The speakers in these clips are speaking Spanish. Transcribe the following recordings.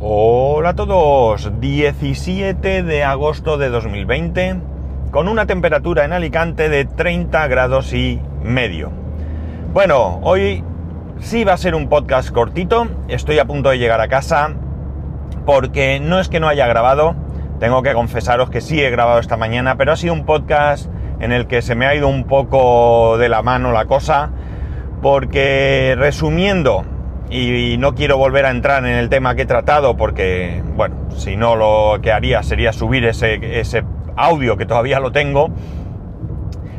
Hola a todos, 17 de agosto de 2020, con una temperatura en Alicante de 30 grados y medio. Bueno, hoy sí va a ser un podcast cortito, estoy a punto de llegar a casa, porque no es que no haya grabado, tengo que confesaros que sí he grabado esta mañana, pero ha sido un podcast en el que se me ha ido un poco de la mano la cosa, porque resumiendo, y no quiero volver a entrar en el tema que he tratado porque, bueno, si no lo que haría sería subir ese, ese audio que todavía lo tengo.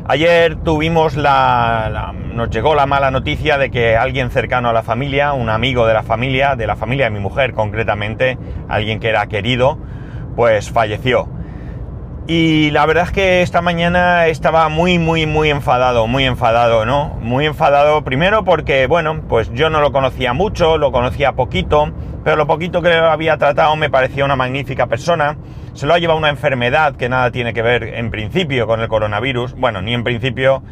Ayer tuvimos la, nos llegó la mala noticia de que alguien cercano a la familia, un amigo de la familia, de la familia de mi mujer concretamente, alguien que era querido, pues falleció. Y la verdad es que esta mañana estaba muy, muy, muy enfadado, muy enfadado, ¿no? Muy enfadado primero porque, bueno, pues yo no lo conocía mucho, lo conocía poquito, pero lo poquito que lo había tratado me parecía una magnífica persona. Se lo ha llevado una enfermedad que nada tiene que ver en principio con el coronavirus, bueno, ni en principio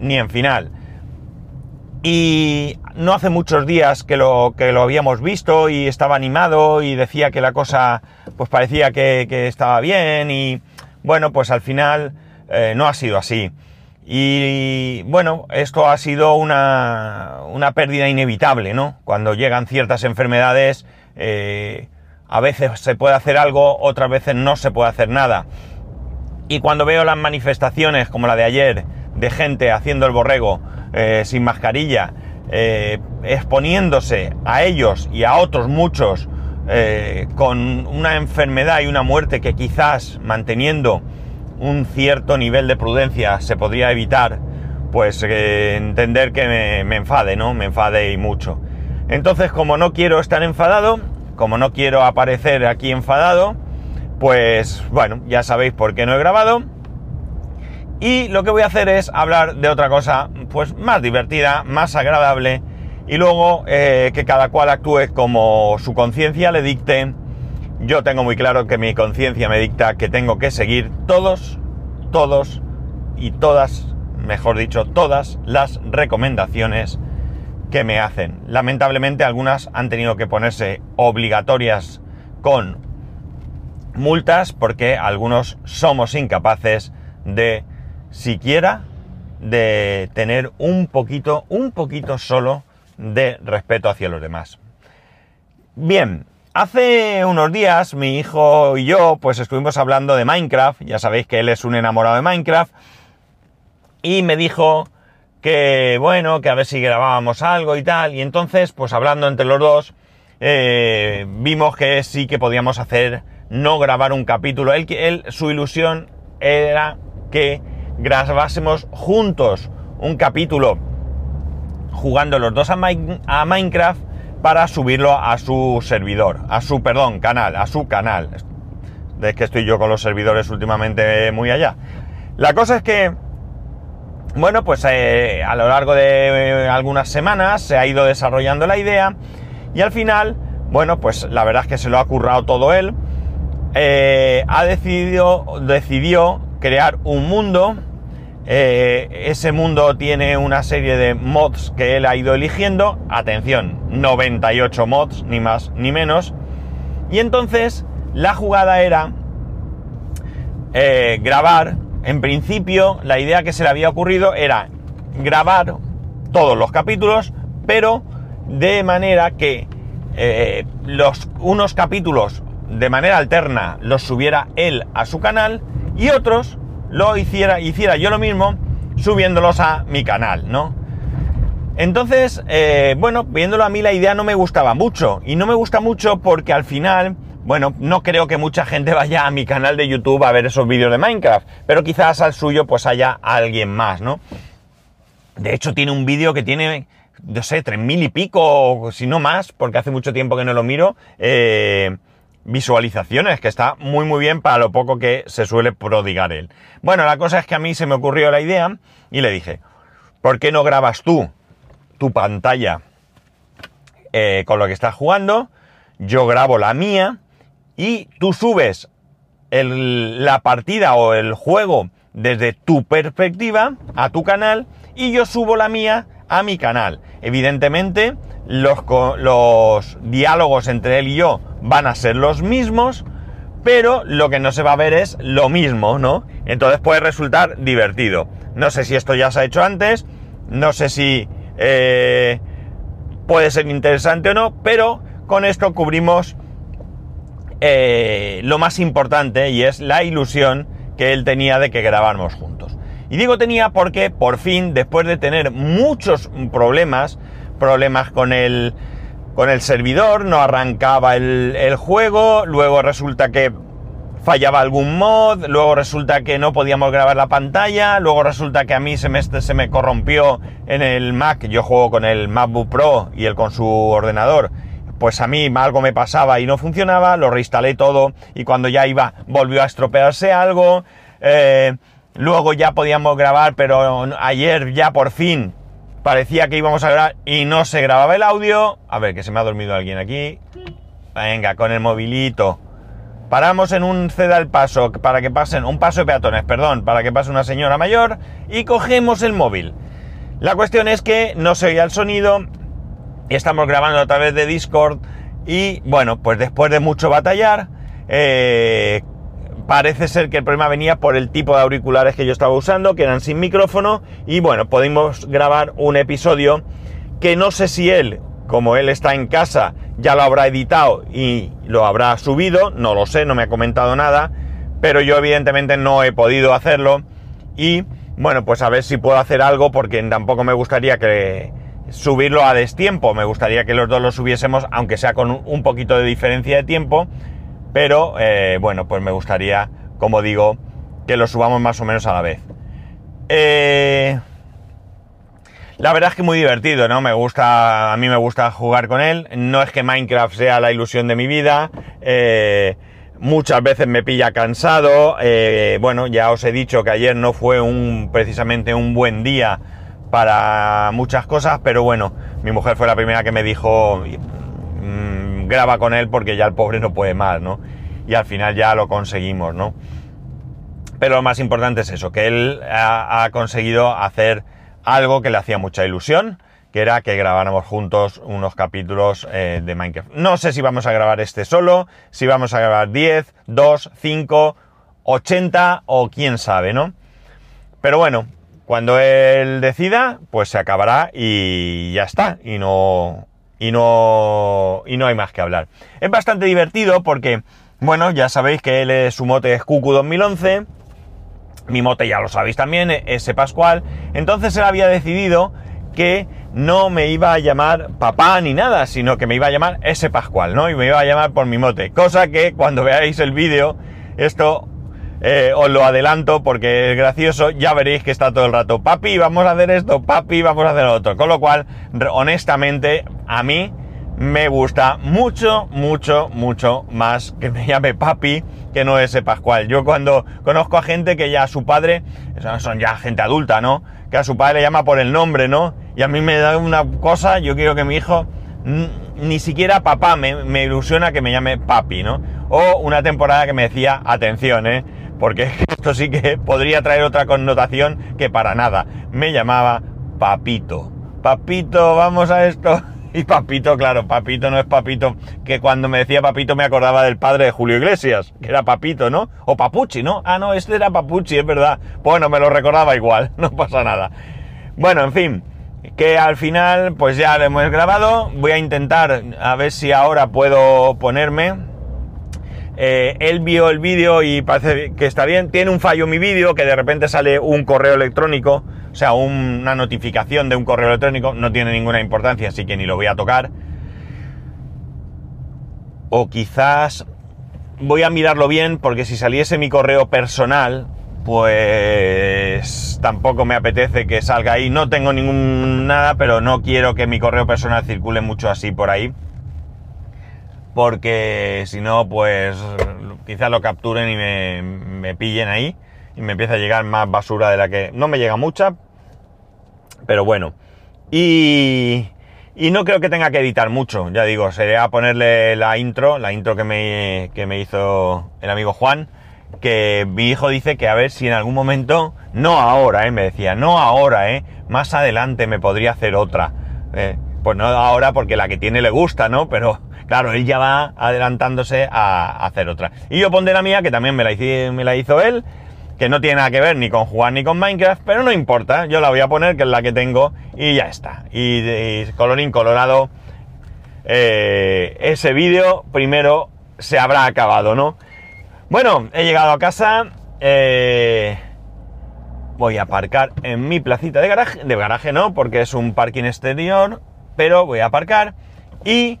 ni en final. Y no hace muchos días que lo, que lo habíamos visto y estaba animado y decía que la cosa pues parecía que, que estaba bien y bueno, pues al final eh, no ha sido así. Y bueno, esto ha sido una, una pérdida inevitable, ¿no? Cuando llegan ciertas enfermedades, eh, a veces se puede hacer algo, otras veces no se puede hacer nada. Y cuando veo las manifestaciones como la de ayer, de gente haciendo el borrego eh, sin mascarilla, exponiéndose a ellos y a otros muchos eh, con una enfermedad y una muerte que quizás manteniendo un cierto nivel de prudencia se podría evitar, pues eh, entender que me, me, enfade, ¿no? Me enfade y mucho. Entonces, como no quiero estar enfadado, como no quiero aparecer aquí enfadado, pues bueno, ya sabéis por qué no he grabado. Y lo que voy a hacer es hablar de otra cosa, pues más divertida, más agradable y luego eh, que cada cual actúe como su conciencia le dicte. Yo tengo muy claro que mi conciencia me dicta que tengo que seguir todos, todos y todas, mejor dicho, todas las recomendaciones que me hacen. Lamentablemente algunas han tenido que ponerse obligatorias con multas porque algunos somos incapaces de siquiera de tener un poquito, un poquito solo de respeto hacia los demás. Bien, hace unos días mi hijo y yo pues estuvimos hablando de Minecraft, ya sabéis que él es un enamorado de Minecraft, y me dijo que bueno, que a ver si grabábamos algo y tal, y entonces pues hablando entre los dos, eh, vimos que sí que podíamos hacer, no grabar un capítulo, él, él, su ilusión era que grabásemos juntos un capítulo jugando los dos a, Minecraft para subirlo a su servidor, a su, perdón, canal, a su canal. Es que estoy yo con los servidores últimamente muy allá. La cosa es que, bueno, pues eh, a lo largo de algunas semanas se ha ido desarrollando la idea y al final, bueno, pues la verdad es que se lo ha currado todo él. Eh, ha decidido, decidió crear un mundo eh, ese mundo tiene una serie de mods que él ha ido eligiendo. Atención, 98 mods, ni más ni menos. Y entonces la jugada era eh, grabar. En principio, la idea que se le había ocurrido era grabar todos los capítulos, pero de manera que eh, los, unos capítulos de manera alterna los subiera él a su canal y otros lo hiciera, hiciera yo lo mismo subiéndolos a mi canal, ¿no? Entonces, eh, bueno, viéndolo a mí la idea no me gustaba mucho. Y no me gusta mucho porque al final, bueno, no creo que mucha gente vaya a mi canal de YouTube a ver esos vídeos de Minecraft. Pero quizás al suyo pues haya alguien más, ¿no? De hecho, tiene un vídeo que tiene, no sé, tres mil y pico, si no más, porque hace mucho tiempo que no lo miro. Eh, visualizaciones, que está muy muy bien para lo poco que se suele prodigar él. Bueno, la cosa es que a mí se me ocurrió la idea y le dije, ¿por qué no grabas tú tu pantalla eh, con lo que estás jugando? Yo grabo la mía y tú subes la partida o el juego desde tu perspectiva a tu canal y yo subo la mía a mi canal. Evidentemente, los, los diálogos entre él y yo van a ser los mismos, pero lo que no se va a ver es lo mismo, ¿no? Entonces puede resultar divertido. No sé si esto ya se ha hecho antes, no sé si eh, puede ser interesante o no, pero con esto cubrimos eh, lo más importante y es la ilusión que él tenía de que grabáramos juntos. Y digo tenía porque por fin, después de tener muchos problemas, problemas con el, con el servidor, no arrancaba el, juego, luego resulta que fallaba algún mod, luego resulta que no podíamos grabar la pantalla, luego resulta que a mí se me, se me corrompió en el Mac, yo juego con el MacBook Pro y él con su ordenador, pues a mí algo me pasaba y no funcionaba, lo reinstalé todo y cuando ya iba volvió a estropearse algo, eh, luego ya podíamos grabar, pero ayer ya por fin parecía que íbamos a grabar y no se grababa el audio, a ver que se me ha dormido alguien aquí, venga, con el movilito. Paramos en un ceda al paso para que pasen, un paso de peatones, perdón, para que pase una señora mayor y cogemos el móvil. La cuestión es que no se oía el sonido, y estamos grabando a través de Discord y bueno, pues después de mucho batallar, eh, parece ser que el problema venía por el tipo de auriculares que yo estaba usando, que eran sin micrófono y bueno, pudimos grabar un episodio que no sé si él, como él está en casa, ya lo habrá editado y lo habrá subido, no lo sé, no me ha comentado nada, pero yo evidentemente no he podido hacerlo y bueno, pues a ver si puedo hacer algo porque tampoco me gustaría que subirlo a destiempo, me gustaría que los dos lo subiésemos, aunque sea con un poquito de diferencia de tiempo, pero eh, bueno, pues me gustaría, como digo, que lo subamos más o menos a la vez. Eh, la verdad es que muy divertido, ¿no? Me gusta, a mí me gusta jugar con él. No es que Minecraft sea la ilusión de mi vida. Eh, muchas veces me pilla cansado. Eh, bueno, ya os he dicho que ayer no fue un, precisamente un buen día para muchas cosas, pero bueno, mi mujer fue la primera que me dijo, graba con él porque ya el pobre no puede más, ¿no? Y al final ya lo conseguimos, ¿no? Pero lo más importante es eso, que él ha, conseguido hacer algo que le hacía mucha ilusión, que era que grabáramos juntos unos capítulos eh, de Minecraft. No sé si vamos a grabar este solo, si vamos a grabar 10, 2, 5, 80 o quién sabe, ¿no? Pero bueno, cuando él decida, pues se acabará y ya está, y no y no y no hay más que hablar. Es bastante divertido porque bueno, ya sabéis que él es su mote es QQ 2011 mi mote ya lo sabéis también, ese Pascual. Entonces él había decidido que no me iba a llamar papá ni nada, sino que me iba a llamar ese Pascual, ¿no? Y me iba a llamar por mi mote. Cosa que cuando veáis el vídeo, esto eh, os lo adelanto porque es gracioso, ya veréis que está todo el rato, papi, vamos a hacer esto, papi, vamos a hacer otro. Con lo cual, honestamente, a mí me gusta mucho, mucho, mucho más que me llame papi que no ese Pascual. Yo cuando conozco a gente que ya a su padre, son ya gente adulta, ¿no? Que a su padre le llama por el nombre, ¿no? Y a mí me da una cosa, yo quiero que mi hijo ni siquiera papá me, ilusiona que me llame papi, ¿no? O una temporada que me decía, atención, ¿eh? Porque esto sí que podría traer otra connotación que para nada. Me llamaba papito. Papito, vamos a esto. Y Papito, claro, Papito no es Papito, que cuando me decía Papito me acordaba del padre de Julio Iglesias, que era Papito, ¿no? O Papuchi, ¿no? Ah, no, este era Papuchi, es verdad. Bueno, me lo recordaba igual, no pasa nada. Bueno, en fin, que al final pues ya lo hemos grabado. Voy a intentar a ver si ahora puedo ponerme. Eh, él vio el vídeo y parece que está bien. Tiene un fallo mi vídeo, que de repente sale un correo electrónico o sea, una notificación de un correo electrónico no tiene ninguna importancia, así que ni lo voy a tocar. O quizás voy a mirarlo bien porque si saliese mi correo personal, pues tampoco me apetece que salga ahí. No tengo ningún nada, pero no quiero que mi correo personal circule mucho así por ahí. Porque si no, pues quizás lo capturen y me, me pillen ahí y me empieza a llegar más basura de la que... No me llega mucha, pero bueno. Y, y no creo que tenga que editar mucho, ya digo, sería ponerle la intro, la intro que me, que me hizo el amigo Juan, que mi hijo dice que a ver si en algún momento, no ahora, ¿eh? me decía, no ahora, ¿eh? más adelante me podría hacer otra. Eh, pues no ahora porque la que tiene le gusta, ¿no? Pero Claro, él ya va adelantándose a, hacer otra. Y yo pondré la mía, que también me la, hizo él, que no tiene nada que ver ni con jugar ni con Minecraft, pero no importa, yo la voy a poner, que es la que tengo, y ya está. Y, colorín colorado, eh, ese vídeo primero se habrá acabado, ¿no? Bueno, he llegado a casa, eh, voy a aparcar en mi placita de garaje, de garaje no, porque es un parking exterior, pero voy a aparcar y